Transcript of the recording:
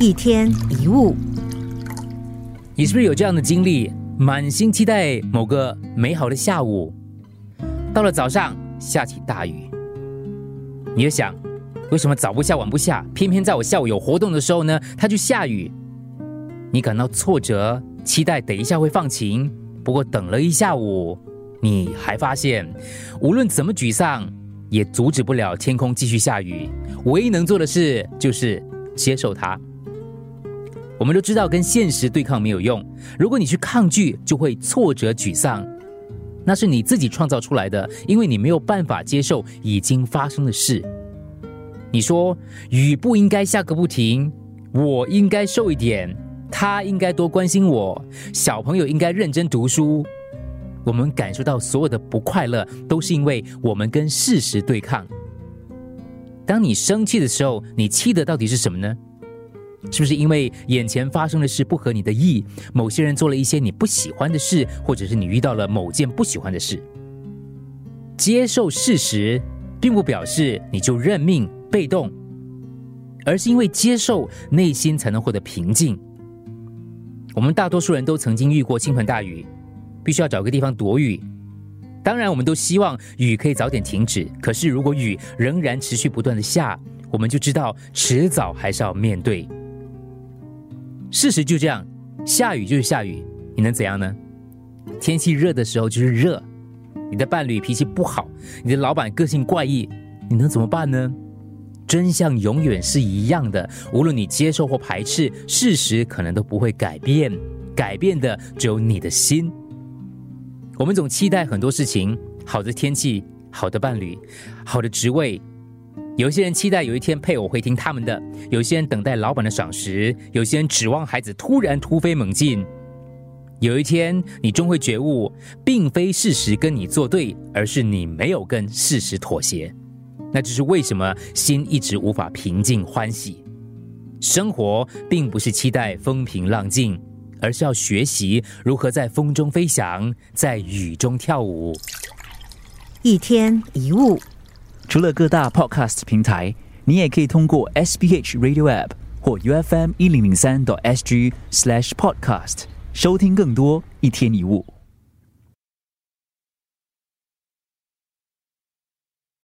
一天一物，你是不是有这样的经历？满心期待某个美好的下午，到了早上下起大雨，你就想，为什么早不下晚不下，偏偏在我下午有活动的时候呢，它就下雨？你感到挫折，期待等一下会放晴，不过等了一下午，你还发现，无论怎么沮丧，也阻止不了天空继续下雨。唯一能做的事就是接受它。我们都知道跟现实对抗没有用，如果你去抗拒，就会挫折沮丧，那是你自己创造出来的，因为你没有办法接受已经发生的事。你说雨不应该下个不停，我应该瘦一点，他应该多关心我，小朋友应该认真读书。我们感受到所有的不快乐，都是因为我们跟事实对抗。当你生气的时候，你气的到底是什么呢？是不是因为眼前发生的事不合你的意？某些人做了一些你不喜欢的事，或者是你遇到了某件不喜欢的事？接受事实，并不表示你就认命被动，而是因为接受，内心才能获得平静。我们大多数人都曾经遇过倾盆大雨，必须要找个地方躲雨。当然，我们都希望雨可以早点停止。可是，如果雨仍然持续不断的下，我们就知道迟早还是要面对。事实就这样，下雨就是下雨，你能怎样呢？天气热的时候就是热，你的伴侣脾气不好，你的老板个性怪异，你能怎么办呢？真相永远是一样的，无论你接受或排斥，事实可能都不会改变，改变的只有你的心。我们总期待很多事情，好的天气，好的伴侣，好的职位。有些人期待有一天配偶会听他们的，有些人等待老板的赏识，有些人指望孩子突然突飞猛进。有一天，你终会觉悟，并非事实跟你作对，而是你没有跟事实妥协。那就是为什么心一直无法平静欢喜。生活并不是期待风平浪静，而是要学习如何在风中飞翔，在雨中跳舞。一天一物。除了各大 Podcast 平台，你也可以通过 SBH Radio App 或 UFM 一零零三 SG Slash Podcast 收听更多一天一物。